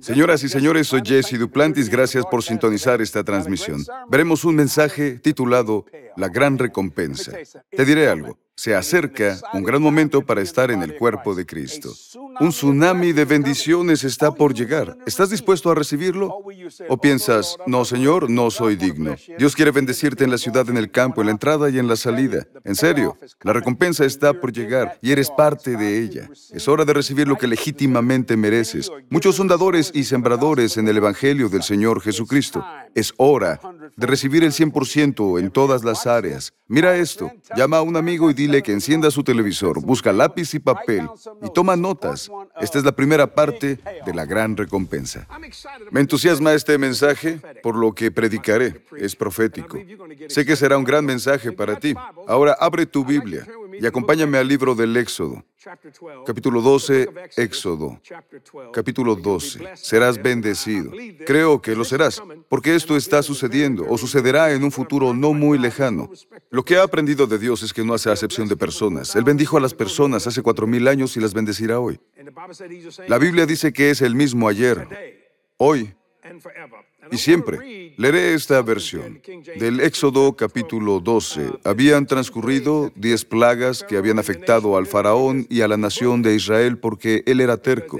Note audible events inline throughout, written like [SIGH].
Señoras y señores, soy Jesse Duplantis. Gracias por sintonizar esta transmisión. Veremos un mensaje titulado La gran recompensa. Te diré algo. Se acerca un gran momento para estar en el cuerpo de Cristo. Un tsunami de bendiciones está por llegar. ¿Estás dispuesto a recibirlo? ¿O piensas, no, Señor, no soy digno? Dios quiere bendecirte en la ciudad, en el campo, en la entrada y en la salida. En serio, la recompensa está por llegar y eres parte de ella. Es hora de recibir lo que legítimamente mereces. Muchos son dadores y sembradores en el Evangelio del Señor Jesucristo. Es hora de recibir el 100% en todas las Mira esto, llama a un amigo y dile que encienda su televisor, busca lápiz y papel y toma notas. Esta es la primera parte de la gran recompensa. Me entusiasma este mensaje por lo que predicaré. Es profético. Sé que será un gran mensaje para ti. Ahora abre tu Biblia y acompáñame al libro del Éxodo. Capítulo 12, Éxodo. Capítulo 12. Serás bendecido. Creo que lo serás, porque esto está sucediendo o sucederá en un futuro no muy lejano. Lo que he aprendido de Dios es que no hace acepción de personas. Él bendijo a las personas hace cuatro mil años y las bendecirá hoy. La Biblia dice que es el mismo ayer, hoy y siempre. Leeré esta versión. Del Éxodo capítulo 12. Habían transcurrido diez plagas que habían afectado al faraón y a la nación de Israel porque él era terco.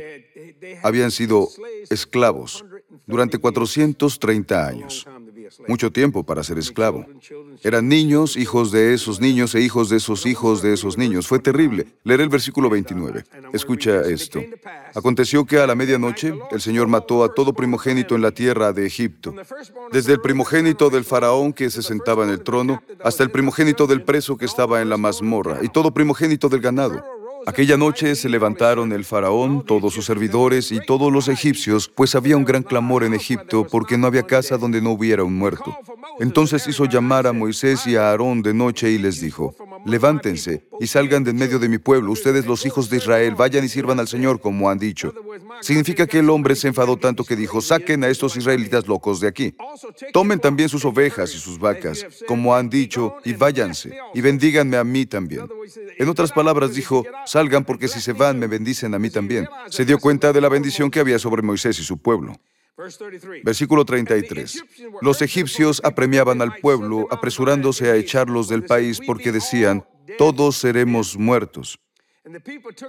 Habían sido esclavos durante 430 años mucho tiempo para ser esclavo. Eran niños, hijos de esos niños e hijos de esos hijos de esos niños. Fue terrible. Leeré el versículo 29. Escucha esto. Aconteció que a la medianoche el Señor mató a todo primogénito en la tierra de Egipto, desde el primogénito del faraón que se sentaba en el trono hasta el primogénito del preso que estaba en la mazmorra y todo primogénito del ganado Aquella noche se levantaron el faraón, todos sus servidores y todos los egipcios, pues había un gran clamor en Egipto porque no había casa donde no hubiera un muerto. Entonces hizo llamar a Moisés y a Aarón de noche y les dijo, levántense y salgan de en medio de mi pueblo, ustedes los hijos de Israel, vayan y sirvan al Señor como han dicho. Significa que el hombre se enfadó tanto que dijo, saquen a estos israelitas locos de aquí. Tomen también sus ovejas y sus vacas, como han dicho, y váyanse, y bendíganme a mí también. En otras palabras dijo, salgan porque si se van me bendicen a mí también. Se dio cuenta de la bendición que había sobre Moisés y su pueblo. Versículo 33. Los egipcios apremiaban al pueblo, apresurándose a echarlos del país porque decían, todos seremos muertos.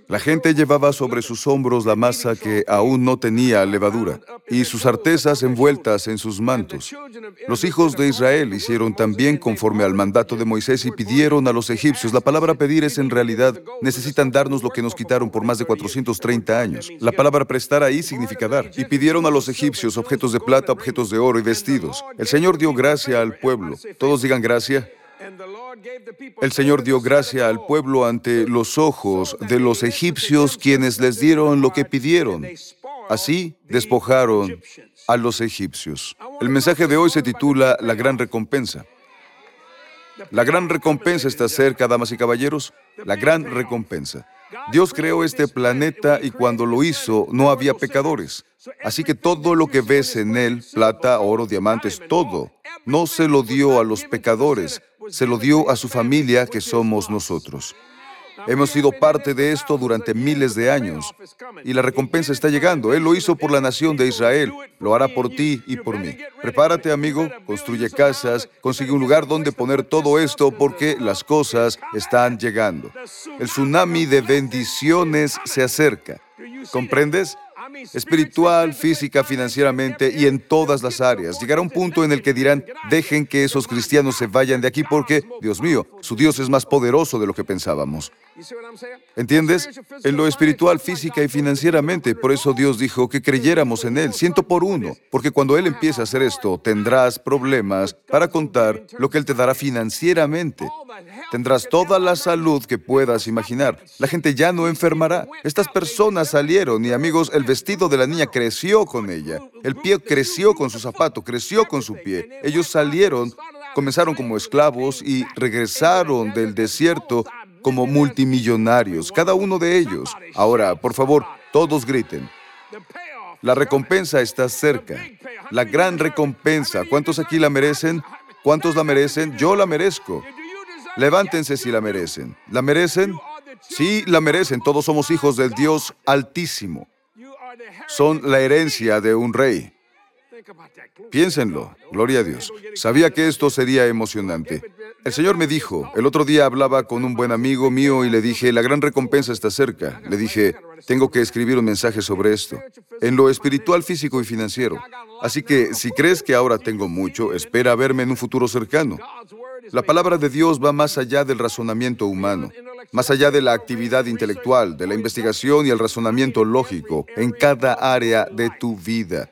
La gente llevaba sobre sus hombros la masa que aún no tenía levadura y sus artesas envueltas en sus mantos. Los hijos de Israel hicieron también conforme al mandato de Moisés y pidieron a los egipcios. La palabra pedir es en realidad, necesitan darnos lo que nos quitaron por más de 430 años. La palabra prestar ahí significa dar. Y pidieron a los egipcios objetos de plata, objetos de oro y vestidos. El Señor dio gracia al pueblo. Todos digan gracia. El Señor dio gracia al pueblo ante los ojos de los egipcios, quienes les dieron lo que pidieron. Así despojaron a los egipcios. El mensaje de hoy se titula La gran recompensa. La gran recompensa está cerca, damas y caballeros. La gran recompensa. Dios creó este planeta y cuando lo hizo no había pecadores. Así que todo lo que ves en él, plata, oro, diamantes, todo, no se lo dio a los pecadores, se lo dio a su familia que somos nosotros. Hemos sido parte de esto durante miles de años y la recompensa está llegando. Él lo hizo por la nación de Israel, lo hará por ti y por mí. Prepárate, amigo, construye casas, consigue un lugar donde poner todo esto porque las cosas están llegando. El tsunami de bendiciones se acerca. ¿Comprendes? Espiritual, física, financieramente y en todas las áreas. Llegará un punto en el que dirán, dejen que esos cristianos se vayan de aquí porque, Dios mío, su Dios es más poderoso de lo que pensábamos. ¿Entiendes? En lo espiritual, física y financieramente. Por eso Dios dijo que creyéramos en Él, ciento por uno. Porque cuando Él empiece a hacer esto, tendrás problemas para contar lo que Él te dará financieramente. Tendrás toda la salud que puedas imaginar. La gente ya no enfermará. Estas personas salieron y amigos, el vestido de la niña creció con ella. El pie creció con su zapato, creció con su pie. Ellos salieron, comenzaron como esclavos y regresaron del desierto como multimillonarios, cada uno de ellos. Ahora, por favor, todos griten. La recompensa está cerca. La gran recompensa. ¿Cuántos aquí la merecen? ¿Cuántos la merecen? Yo la merezco. Levántense si la merecen. ¿La merecen? Sí, la merecen. Todos somos hijos del Dios Altísimo. Son la herencia de un rey. Piénsenlo, gloria a Dios. Sabía que esto sería emocionante. El Señor me dijo, el otro día hablaba con un buen amigo mío y le dije, la gran recompensa está cerca. Le dije, tengo que escribir un mensaje sobre esto, en lo espiritual, físico y financiero. Así que si crees que ahora tengo mucho, espera verme en un futuro cercano. La palabra de Dios va más allá del razonamiento humano, más allá de la actividad intelectual, de la investigación y el razonamiento lógico en cada área de tu vida.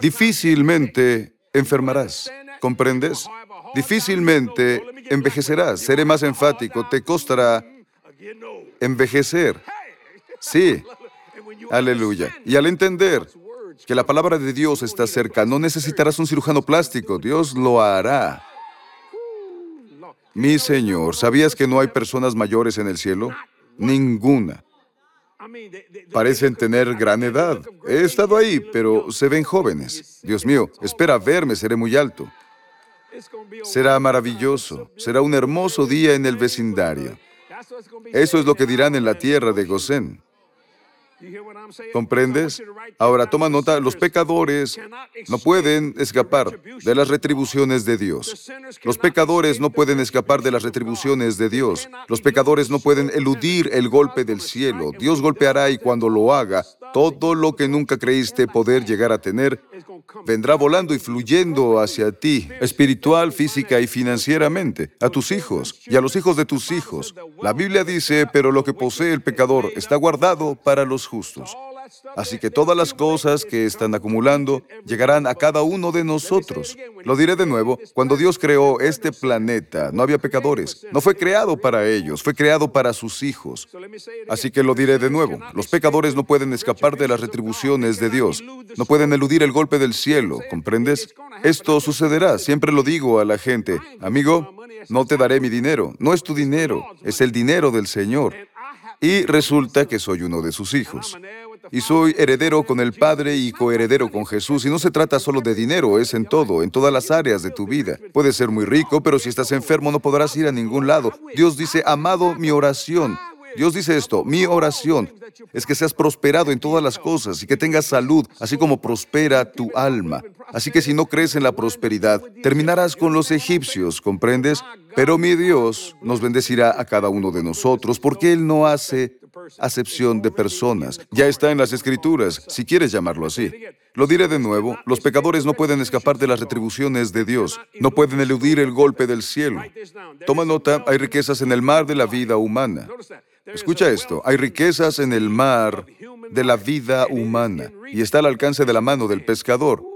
Difícilmente enfermarás, ¿comprendes? Difícilmente envejecerás. Seré más enfático, te costará envejecer. Sí, [LAUGHS] aleluya. Y al entender que la palabra de Dios está cerca, no necesitarás un cirujano plástico, Dios lo hará. Mi Señor, ¿sabías que no hay personas mayores en el cielo? Ninguna. Parecen tener gran edad. He estado ahí, pero se ven jóvenes. Dios mío, espera verme, seré muy alto. Será maravilloso, será un hermoso día en el vecindario. Eso es lo que dirán en la tierra de Gosén. ¿Comprendes? Ahora toma nota, los pecadores no pueden escapar de las retribuciones de Dios. Los pecadores no pueden escapar de las retribuciones de Dios. Los pecadores no pueden eludir el golpe del cielo. Dios golpeará y cuando lo haga, todo lo que nunca creíste poder llegar a tener vendrá volando y fluyendo hacia ti, espiritual, física y financieramente, a tus hijos y a los hijos de tus hijos. La Biblia dice, pero lo que posee el pecador está guardado para los justos. Así que todas las cosas que están acumulando llegarán a cada uno de nosotros. Lo diré de nuevo, cuando Dios creó este planeta, no había pecadores. No fue creado para ellos, fue creado para sus hijos. Así que lo diré de nuevo, los pecadores no pueden escapar de las retribuciones de Dios. No pueden eludir el golpe del cielo, ¿comprendes? Esto sucederá, siempre lo digo a la gente. Amigo, no te daré mi dinero. No es tu dinero, es el dinero del Señor. Y resulta que soy uno de sus hijos y soy heredero con el Padre y coheredero con Jesús. Y no se trata solo de dinero, es en todo, en todas las áreas de tu vida. Puedes ser muy rico, pero si estás enfermo no podrás ir a ningún lado. Dios dice, amado, mi oración. Dios dice esto, mi oración es que seas prosperado en todas las cosas y que tengas salud, así como prospera tu alma. Así que si no crees en la prosperidad, terminarás con los egipcios, ¿comprendes? Pero mi Dios nos bendecirá a cada uno de nosotros porque Él no hace acepción de personas. Ya está en las escrituras, si quieres llamarlo así. Lo diré de nuevo, los pecadores no pueden escapar de las retribuciones de Dios, no pueden eludir el golpe del cielo. Toma nota, hay riquezas en el mar de la vida humana. Escucha esto, hay riquezas en el mar de la vida humana y está al alcance de la mano del pescador.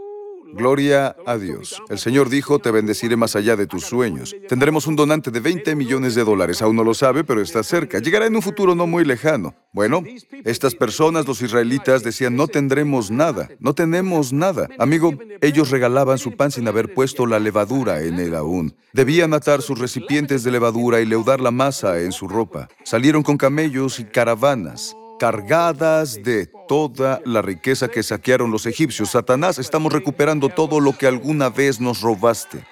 Gloria a Dios. El Señor dijo, te bendeciré más allá de tus sueños. Tendremos un donante de 20 millones de dólares. Aún no lo sabe, pero está cerca. Llegará en un futuro no muy lejano. Bueno, estas personas, los israelitas, decían, no tendremos nada, no tenemos nada. Amigo, ellos regalaban su pan sin haber puesto la levadura en él aún. Debían atar sus recipientes de levadura y leudar la masa en su ropa. Salieron con camellos y caravanas cargadas de toda la riqueza que saquearon los egipcios. Satanás, estamos recuperando todo lo que alguna vez nos robaste.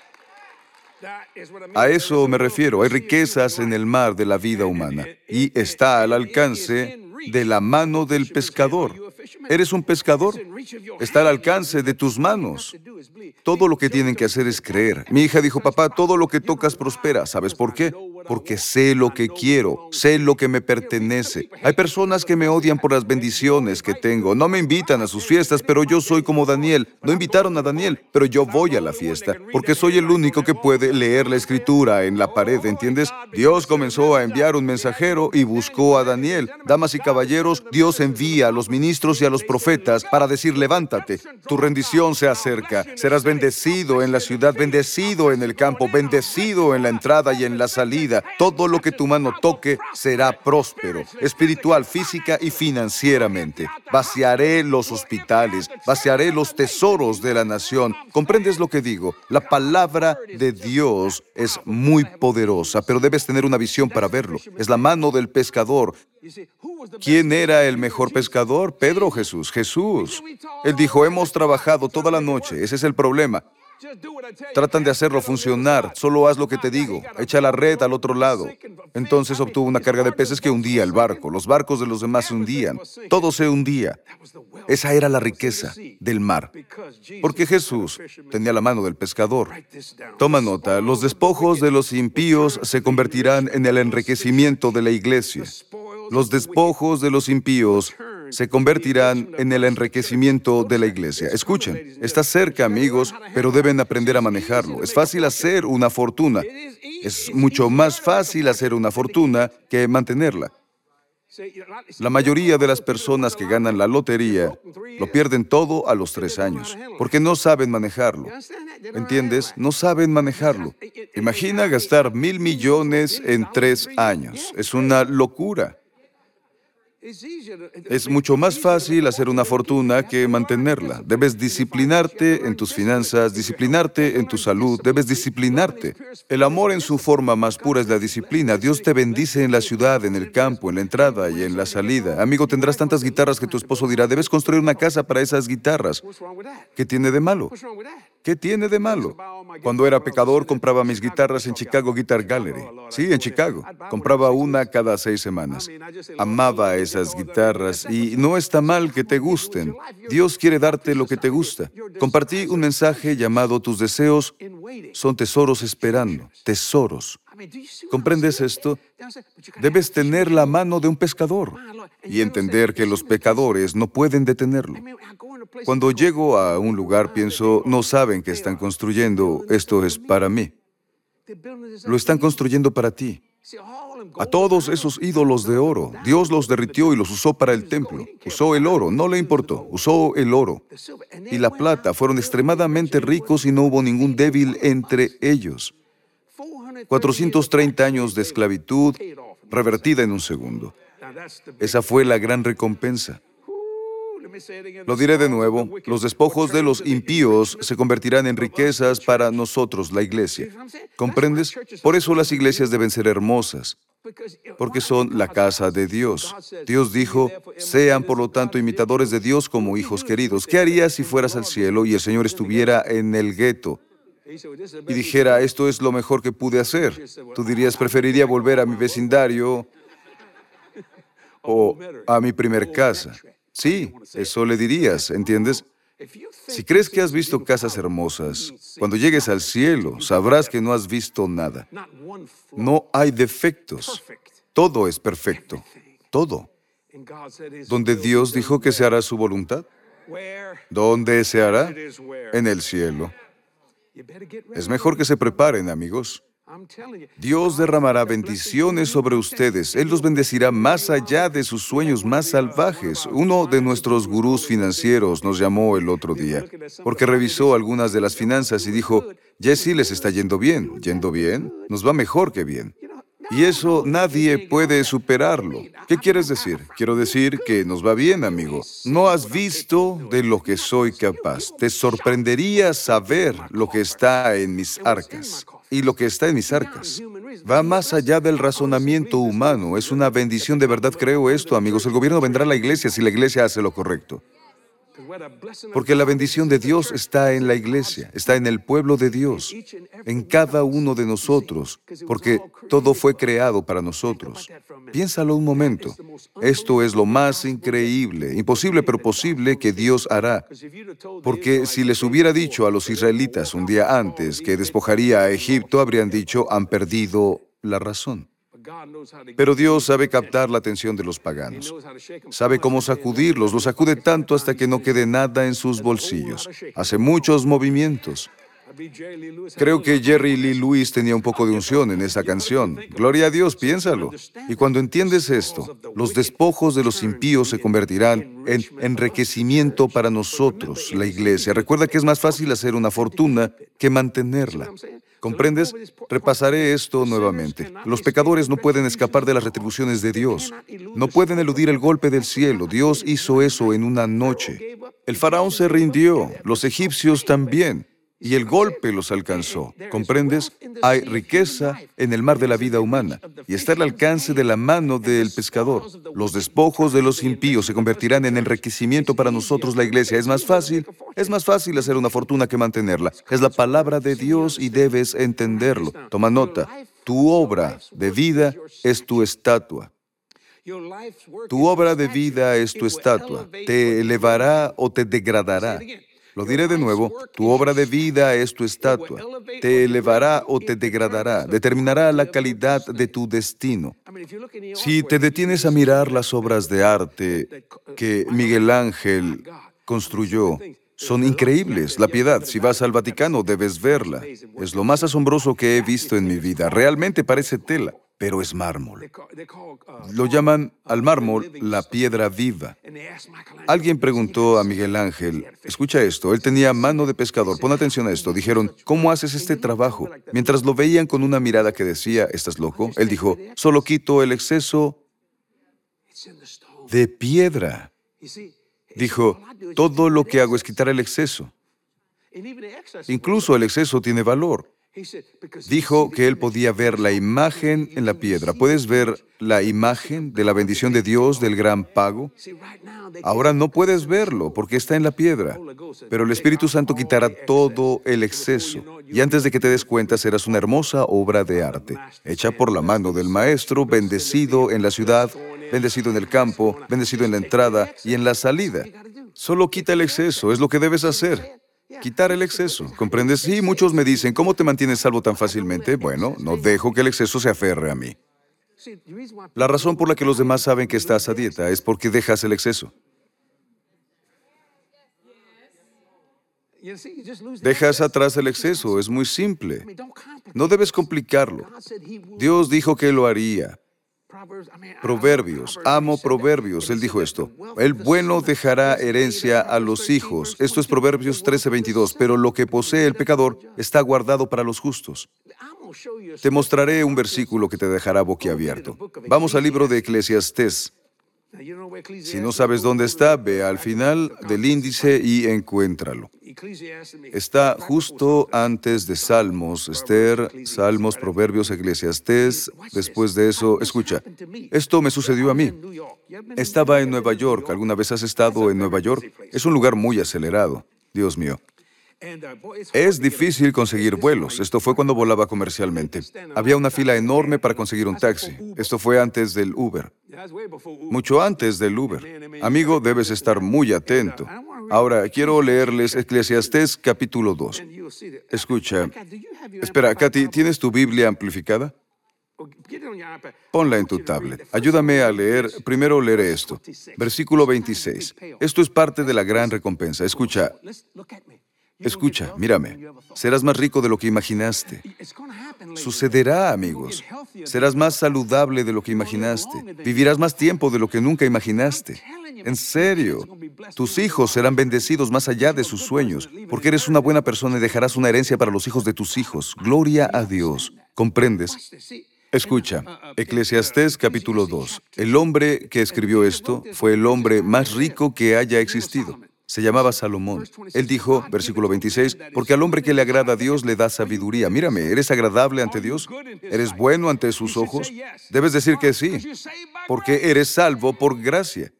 A eso me refiero. Hay riquezas en el mar de la vida humana y está al alcance de la mano del pescador. ¿Eres un pescador? Está al alcance de tus manos. Todo lo que tienen que hacer es creer. Mi hija dijo, papá, todo lo que tocas prospera. ¿Sabes por qué? Porque sé lo que quiero, sé lo que me pertenece. Hay personas que me odian por las bendiciones que tengo. No me invitan a sus fiestas, pero yo soy como Daniel. No invitaron a Daniel, pero yo voy a la fiesta, porque soy el único que puede leer la escritura en la pared, ¿entiendes? Dios comenzó a enviar un mensajero y buscó a Daniel. Damas y caballeros, Dios envía a los ministros y a los profetas para decir, levántate, tu rendición se acerca, serás bendecido en la ciudad, bendecido en el campo, bendecido en la entrada y en la salida todo lo que tu mano toque será próspero, espiritual, física y financieramente. Vaciaré los hospitales, vaciaré los tesoros de la nación. ¿Comprendes lo que digo? La palabra de Dios es muy poderosa, pero debes tener una visión para verlo. Es la mano del pescador. ¿Quién era el mejor pescador? ¿Pedro Jesús? Jesús. Él dijo, hemos trabajado toda la noche, ese es el problema. Tratan de hacerlo funcionar. Solo haz lo que te digo. Echa la red al otro lado. Entonces obtuvo una carga de peces que hundía el barco. Los barcos de los demás se hundían. Todo se hundía. Esa era la riqueza del mar. Porque Jesús tenía la mano del pescador. Toma nota, los despojos de los impíos se convertirán en el enriquecimiento de la iglesia. Los despojos de los impíos se convertirán en el enriquecimiento de la iglesia. Escuchen, está cerca, amigos, pero deben aprender a manejarlo. Es fácil hacer una fortuna. Es mucho más fácil hacer una fortuna que mantenerla. La mayoría de las personas que ganan la lotería lo pierden todo a los tres años, porque no saben manejarlo. ¿Entiendes? No saben manejarlo. Imagina gastar mil millones en tres años. Es una locura. Es mucho más fácil hacer una fortuna que mantenerla. Debes disciplinarte en tus finanzas, disciplinarte en tu salud, debes disciplinarte. El amor en su forma más pura es la disciplina. Dios te bendice en la ciudad, en el campo, en la entrada y en la salida. Amigo, tendrás tantas guitarras que tu esposo dirá, debes construir una casa para esas guitarras. ¿Qué tiene de malo? ¿Qué tiene de malo? Cuando era pecador compraba mis guitarras en Chicago Guitar Gallery. Sí, en Chicago. Compraba una cada seis semanas. Amaba esas guitarras y no está mal que te gusten. Dios quiere darte lo que te gusta. Compartí un mensaje llamado Tus deseos son tesoros esperando. Tesoros. ¿Comprendes esto? Debes tener la mano de un pescador y entender que los pecadores no pueden detenerlo. Cuando llego a un lugar pienso, no saben que están construyendo, esto es para mí. Lo están construyendo para ti. A todos esos ídolos de oro, Dios los derritió y los usó para el templo. Usó el oro, no le importó, usó el oro. Y la plata fueron extremadamente ricos y no hubo ningún débil entre ellos. 430 años de esclavitud revertida en un segundo. Esa fue la gran recompensa. Lo diré de nuevo, los despojos de los impíos se convertirán en riquezas para nosotros, la iglesia. ¿Comprendes? Por eso las iglesias deben ser hermosas, porque son la casa de Dios. Dios dijo, sean por lo tanto imitadores de Dios como hijos queridos. ¿Qué harías si fueras al cielo y el Señor estuviera en el gueto? Y dijera, esto es lo mejor que pude hacer. Tú dirías, preferiría volver a mi vecindario [LAUGHS] o a mi primer casa. Sí, eso le dirías, ¿entiendes? Si crees que has visto casas hermosas, cuando llegues al cielo sabrás que no has visto nada. No hay defectos. Todo es perfecto. Todo. Donde Dios dijo que se hará su voluntad. ¿Dónde se hará? En el cielo. Es mejor que se preparen, amigos. Dios derramará bendiciones sobre ustedes. Él los bendecirá más allá de sus sueños más salvajes. Uno de nuestros gurús financieros nos llamó el otro día porque revisó algunas de las finanzas y dijo, Jesse, les está yendo bien. ¿Yendo bien? Nos va mejor que bien. Y eso nadie puede superarlo. ¿Qué quieres decir? Quiero decir que nos va bien, amigo. No has visto de lo que soy capaz. Te sorprendería saber lo que está en mis arcas y lo que está en mis arcas. Va más allá del razonamiento humano. Es una bendición de verdad, creo esto, amigos. El gobierno vendrá a la iglesia si la iglesia hace lo correcto. Porque la bendición de Dios está en la iglesia, está en el pueblo de Dios, en cada uno de nosotros, porque todo fue creado para nosotros. Piénsalo un momento. Esto es lo más increíble, imposible pero posible que Dios hará. Porque si les hubiera dicho a los israelitas un día antes que despojaría a Egipto, habrían dicho, han perdido la razón. Pero Dios sabe captar la atención de los paganos. Sabe cómo sacudirlos. Los sacude tanto hasta que no quede nada en sus bolsillos. Hace muchos movimientos. Creo que Jerry Lee Lewis tenía un poco de unción en esa canción. Gloria a Dios, piénsalo. Y cuando entiendes esto, los despojos de los impíos se convertirán en enriquecimiento para nosotros, la iglesia. Recuerda que es más fácil hacer una fortuna que mantenerla. ¿Comprendes? Repasaré esto nuevamente. Los pecadores no pueden escapar de las retribuciones de Dios. No pueden eludir el golpe del cielo. Dios hizo eso en una noche. El faraón se rindió, los egipcios también. Y el golpe los alcanzó. ¿Comprendes? Hay riqueza en el mar de la vida humana y está al alcance de la mano del pescador. Los despojos de los impíos se convertirán en enriquecimiento para nosotros la iglesia. Es más fácil, es más fácil hacer una fortuna que mantenerla. Es la palabra de Dios y debes entenderlo. Toma nota. Tu obra de vida es tu estatua. Tu obra de vida es tu estatua. Te elevará o te degradará. Lo diré de nuevo, tu obra de vida es tu estatua. Te elevará o te degradará, determinará la calidad de tu destino. Si te detienes a mirar las obras de arte que Miguel Ángel construyó, son increíbles. La piedad, si vas al Vaticano, debes verla. Es lo más asombroso que he visto en mi vida. Realmente parece tela pero es mármol. Lo llaman al mármol la piedra viva. Alguien preguntó a Miguel Ángel, escucha esto, él tenía mano de pescador, pon atención a esto, dijeron, ¿cómo haces este trabajo? Mientras lo veían con una mirada que decía, ¿estás loco? Él dijo, solo quito el exceso de piedra. Dijo, todo lo que hago es quitar el exceso. Incluso el exceso tiene valor. Dijo que él podía ver la imagen en la piedra. ¿Puedes ver la imagen de la bendición de Dios del gran pago? Ahora no puedes verlo porque está en la piedra, pero el Espíritu Santo quitará todo el exceso y antes de que te des cuenta serás una hermosa obra de arte, hecha por la mano del Maestro, bendecido en la ciudad, bendecido en el campo, bendecido en la entrada y en la salida. Solo quita el exceso, es lo que debes hacer. Quitar el exceso. ¿Comprendes? Sí, muchos me dicen, ¿cómo te mantienes salvo tan fácilmente? Bueno, no dejo que el exceso se aferre a mí. La razón por la que los demás saben que estás a dieta es porque dejas el exceso. Dejas atrás el exceso, es muy simple. No debes complicarlo. Dios dijo que lo haría. Proverbios, amo Proverbios. Él dijo esto. El bueno dejará herencia a los hijos. Esto es Proverbios 13:22. Pero lo que posee el pecador está guardado para los justos. Te mostraré un versículo que te dejará boquiabierto. Vamos al libro de Eclesiastés. Si no sabes dónde está, ve al final del índice y encuéntralo. Está justo antes de Salmos, Esther, Salmos, Proverbios, Eclesiastés. Después de eso, escucha, esto me sucedió a mí. Estaba en Nueva York. ¿Alguna vez has estado en Nueva York? Es un lugar muy acelerado. Dios mío. Es difícil conseguir vuelos. Esto fue cuando volaba comercialmente. Había una fila enorme para conseguir un taxi. Esto fue antes del Uber. Mucho antes del Uber. Amigo, debes estar muy atento. Ahora, quiero leerles Eclesiastés capítulo 2. Escucha. Espera, Katy, ¿tienes tu Biblia amplificada? Ponla en tu tablet. Ayúdame a leer. Primero leeré esto. Versículo 26. Esto es parte de la gran recompensa. Escucha. Escucha, mírame, serás más rico de lo que imaginaste. Sucederá, amigos. Serás más saludable de lo que imaginaste. Vivirás más tiempo de lo que nunca imaginaste. En serio, tus hijos serán bendecidos más allá de sus sueños, porque eres una buena persona y dejarás una herencia para los hijos de tus hijos. Gloria a Dios. ¿Comprendes? Escucha, Eclesiastés capítulo 2. El hombre que escribió esto fue el hombre más rico que haya existido. Se llamaba Salomón. Él dijo, versículo 26, porque al hombre que le agrada a Dios le da sabiduría. Mírame, ¿eres agradable ante Dios? ¿Eres bueno ante sus ojos? Debes decir que sí, porque eres salvo por gracia.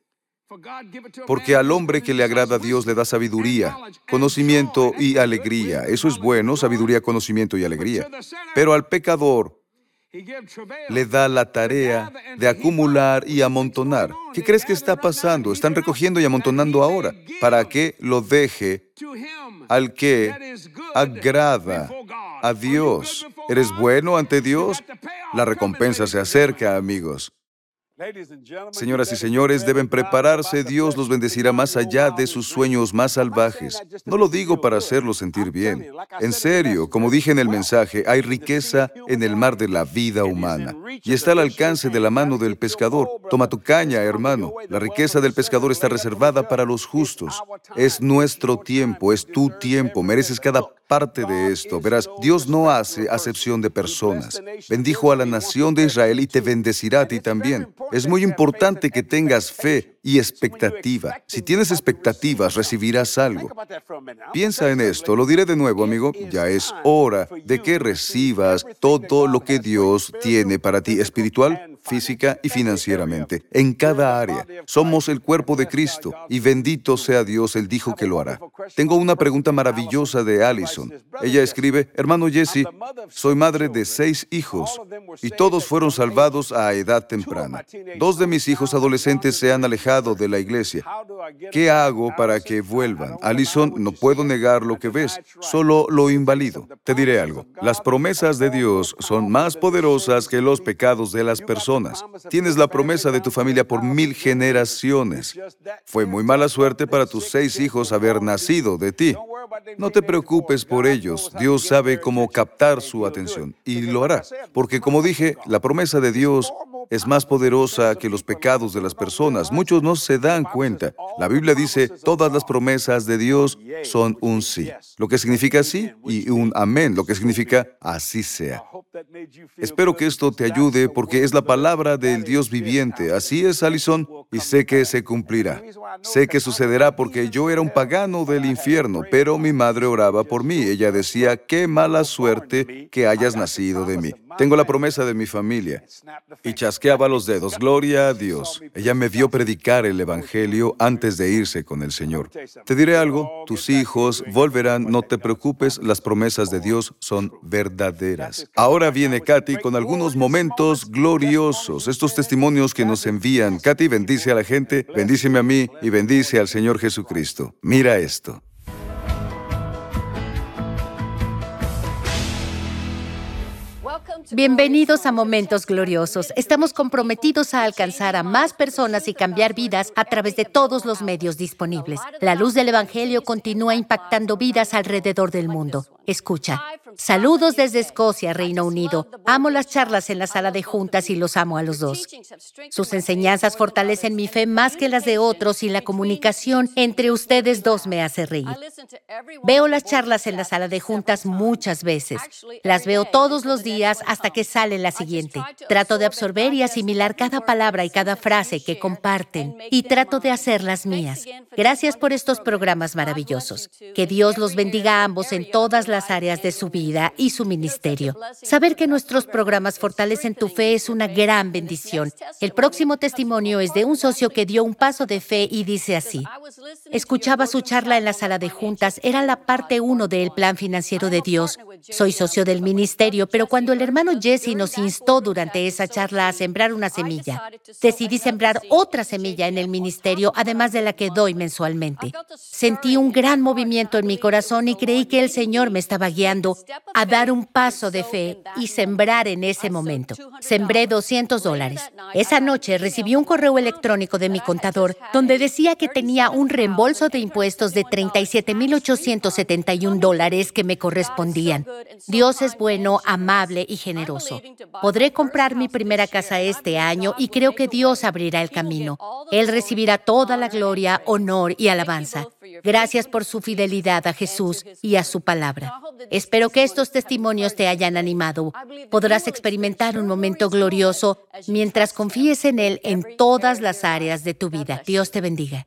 Porque al hombre que le agrada a Dios le da sabiduría, conocimiento y alegría. Eso es bueno, sabiduría, conocimiento y alegría. Pero al pecador le da la tarea de acumular y amontonar. ¿Qué crees que está pasando? Están recogiendo y amontonando ahora para que lo deje al que agrada a Dios. ¿Eres bueno ante Dios? La recompensa se acerca, amigos. Señoras y señores, deben prepararse, Dios los bendecirá más allá de sus sueños más salvajes. No lo digo para hacerlos sentir bien. En serio, como dije en el mensaje, hay riqueza en el mar de la vida humana y está al alcance de la mano del pescador. Toma tu caña, hermano. La riqueza del pescador está reservada para los justos. Es nuestro tiempo, es tu tiempo. Mereces cada parte de esto. Verás, Dios no hace acepción de personas. Bendijo a la nación de Israel y te bendecirá a ti también. Es muy importante que tengas fe y expectativa. Si tienes expectativas, recibirás algo. Piensa en esto, lo diré de nuevo, amigo. Ya es hora de que recibas todo lo que Dios tiene para ti espiritual, física y financieramente, en cada área. Somos el cuerpo de Cristo y bendito sea Dios, Él dijo que lo hará. Tengo una pregunta maravillosa de Allison. Ella escribe, hermano Jesse, soy madre de seis hijos y todos fueron salvados a edad temprana. Dos de mis hijos adolescentes se han alejado de la iglesia. ¿Qué hago para que vuelvan? Alison, no puedo negar lo que ves, solo lo invalido. Te diré algo, las promesas de Dios son más poderosas que los pecados de las personas. Tienes la promesa de tu familia por mil generaciones. Fue muy mala suerte para tus seis hijos haber nacido de ti. No te preocupes por ellos, Dios sabe cómo captar su atención y lo hará, porque como dije, la promesa de Dios es más poderosa que los pecados de las personas. Muchos no se dan cuenta. La Biblia dice, todas las promesas de Dios son un sí, lo que significa sí, y un amén, lo que significa así sea. Espero que esto te ayude porque es la palabra del Dios viviente. Así es, Alison, y sé que se cumplirá. Sé que sucederá porque yo era un pagano del infierno, pero mi madre oraba por mí. Ella decía, qué mala suerte que hayas nacido de mí. Tengo la promesa de mi familia. Y chasqueaba los dedos. Gloria a Dios. Ella me vio predicar el Evangelio antes de irse con el Señor. Te diré algo, tus hijos volverán, no te preocupes, las promesas de Dios son verdaderas. Ahora viene Katy con algunos momentos gloriosos, estos testimonios que nos envían. Katy bendice a la gente, bendíceme a mí y bendice al Señor Jesucristo. Mira esto. Bienvenidos a Momentos Gloriosos. Estamos comprometidos a alcanzar a más personas y cambiar vidas a través de todos los medios disponibles. La luz del Evangelio continúa impactando vidas alrededor del mundo. Escucha. Saludos desde Escocia, Reino Unido. Amo las charlas en la sala de juntas y los amo a los dos. Sus enseñanzas fortalecen mi fe más que las de otros y la comunicación entre ustedes dos me hace reír. Veo las charlas en la sala de juntas muchas veces. Las veo todos los días hasta que sale la siguiente. Trato de absorber y asimilar cada palabra y cada frase que comparten y trato de hacerlas mías. Gracias por estos programas maravillosos. Que Dios los bendiga a ambos en todas las áreas de su vida y su ministerio. Saber que nuestros programas fortalecen tu fe es una gran bendición. El próximo testimonio es de un socio que dio un paso de fe y dice así. Escuchaba su charla en la sala de juntas, era la parte uno del plan financiero de Dios. Soy socio del ministerio, pero cuando el hermano Jesse nos instó durante esa charla a sembrar una semilla, decidí sembrar otra semilla en el ministerio, además de la que doy mensualmente. Sentí un gran movimiento en mi corazón y creí que el Señor me estaba guiando a dar un paso de fe y sembrar en ese momento. Sembré 200 dólares. Esa noche recibí un correo electrónico de mi contador donde decía que tenía un reembolso de impuestos de 37.871 dólares que me correspondían. Dios es bueno, amable y generoso. Podré comprar mi primera casa este año y creo que Dios abrirá el camino. Él recibirá toda la gloria, honor y alabanza. Gracias por su fidelidad a Jesús y a su palabra. Espero que estos testimonios te hayan animado. Podrás experimentar un momento glorioso mientras confíes en Él en todas las áreas de tu vida. Dios te bendiga.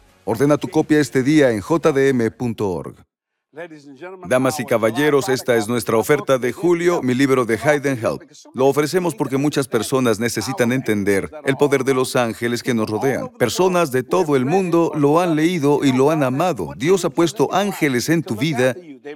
Ordena tu copia este día en jdm.org. Damas y caballeros, esta es nuestra oferta de julio, mi libro de Hide Help. Lo ofrecemos porque muchas personas necesitan entender el poder de los ángeles que nos rodean. Personas de todo el mundo lo han leído y lo han amado. Dios ha puesto ángeles en tu vida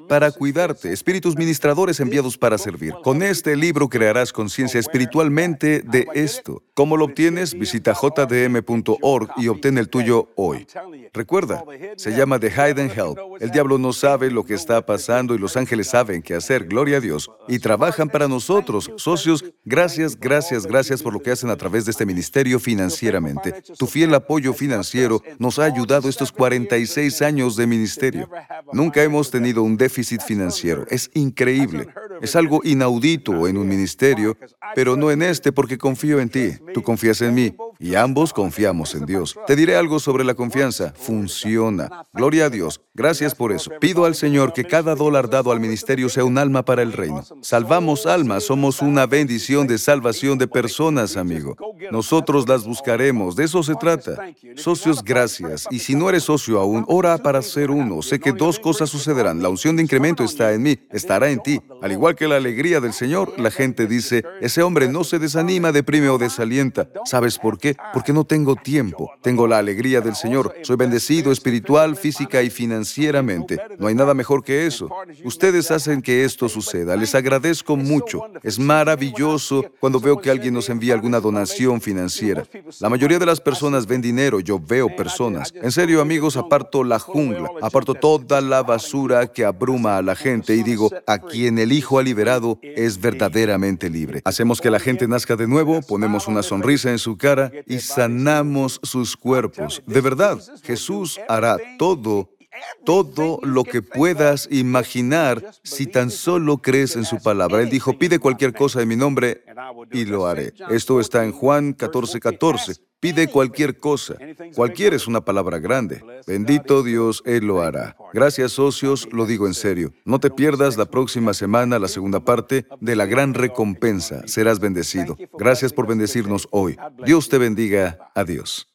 para cuidarte, espíritus ministradores enviados para servir. Con este libro crearás conciencia espiritualmente de esto. ¿Cómo lo obtienes? Visita jdm.org y obtén el tuyo hoy. Recuerda, se llama The Hidden Help. El diablo no sabe lo que está pasando y los ángeles saben qué hacer, gloria a Dios, y trabajan para nosotros. Socios, gracias, gracias, gracias por lo que hacen a través de este ministerio financieramente. Tu fiel apoyo financiero nos ha ayudado estos 46 años de ministerio. Nunca hemos tenido un déficit financiero. Es increíble. Es algo inaudito en un ministerio, pero no en este porque confío en ti. Tú confías en mí y ambos confiamos en Dios. Te diré algo sobre la confianza. Funciona. Gloria a Dios. Gracias por eso. Pido al Señor que cada dólar dado al ministerio sea un alma para el reino. Salvamos almas. Somos una bendición de salvación de personas, amigo. Nosotros las buscaremos. De eso se trata. Socios, gracias. Y si no eres socio aún, ora para ser uno. Sé que dos cosas sucederán. La unción de incremento está en mí, estará en ti. Al igual que la alegría del Señor, la gente dice, ese hombre no se desanima, deprime o desalienta. ¿Sabes por qué? Porque no tengo tiempo. Tengo la alegría del Señor. Soy bendecido espiritual, física y financieramente. No hay nada mejor que eso. Ustedes hacen que esto suceda. Les agradezco mucho. Es maravilloso cuando veo que alguien nos envía alguna donación financiera. La mayoría de las personas ven dinero. Yo veo personas. En serio, amigos, aparto la jungla. Aparto toda la basura que abruma a la gente y digo, a quien el Hijo ha liberado es verdaderamente libre. Hacemos que la gente nazca de nuevo, ponemos una sonrisa en su cara y sanamos sus cuerpos. De verdad, Jesús hará todo todo lo que puedas imaginar si tan solo crees en su palabra. Él dijo, pide cualquier cosa en mi nombre y lo haré. Esto está en Juan 14, 14. Pide cualquier cosa. Cualquier es una palabra grande. Bendito Dios, Él lo hará. Gracias socios, lo digo en serio. No te pierdas la próxima semana la segunda parte de la gran recompensa. Serás bendecido. Gracias por bendecirnos hoy. Dios te bendiga. Adiós.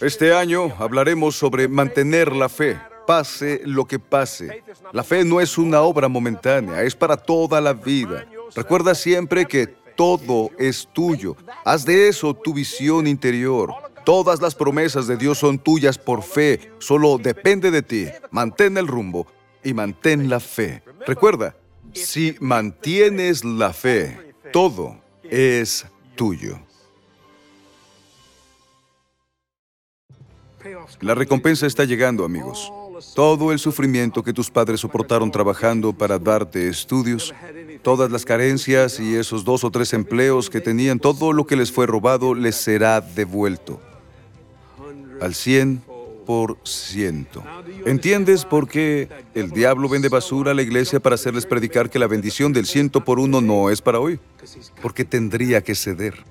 Este año hablaremos sobre mantener la fe, pase lo que pase. La fe no es una obra momentánea, es para toda la vida. Recuerda siempre que todo es tuyo. Haz de eso tu visión interior. Todas las promesas de Dios son tuyas por fe. Solo depende de ti. Mantén el rumbo y mantén la fe. Recuerda, si mantienes la fe, todo es tuyo. La recompensa está llegando, amigos. Todo el sufrimiento que tus padres soportaron trabajando para darte estudios, todas las carencias y esos dos o tres empleos que tenían, todo lo que les fue robado les será devuelto. Al cien por ciento. ¿Entiendes por qué el diablo vende basura a la iglesia para hacerles predicar que la bendición del ciento por uno no es para hoy? Porque tendría que ceder.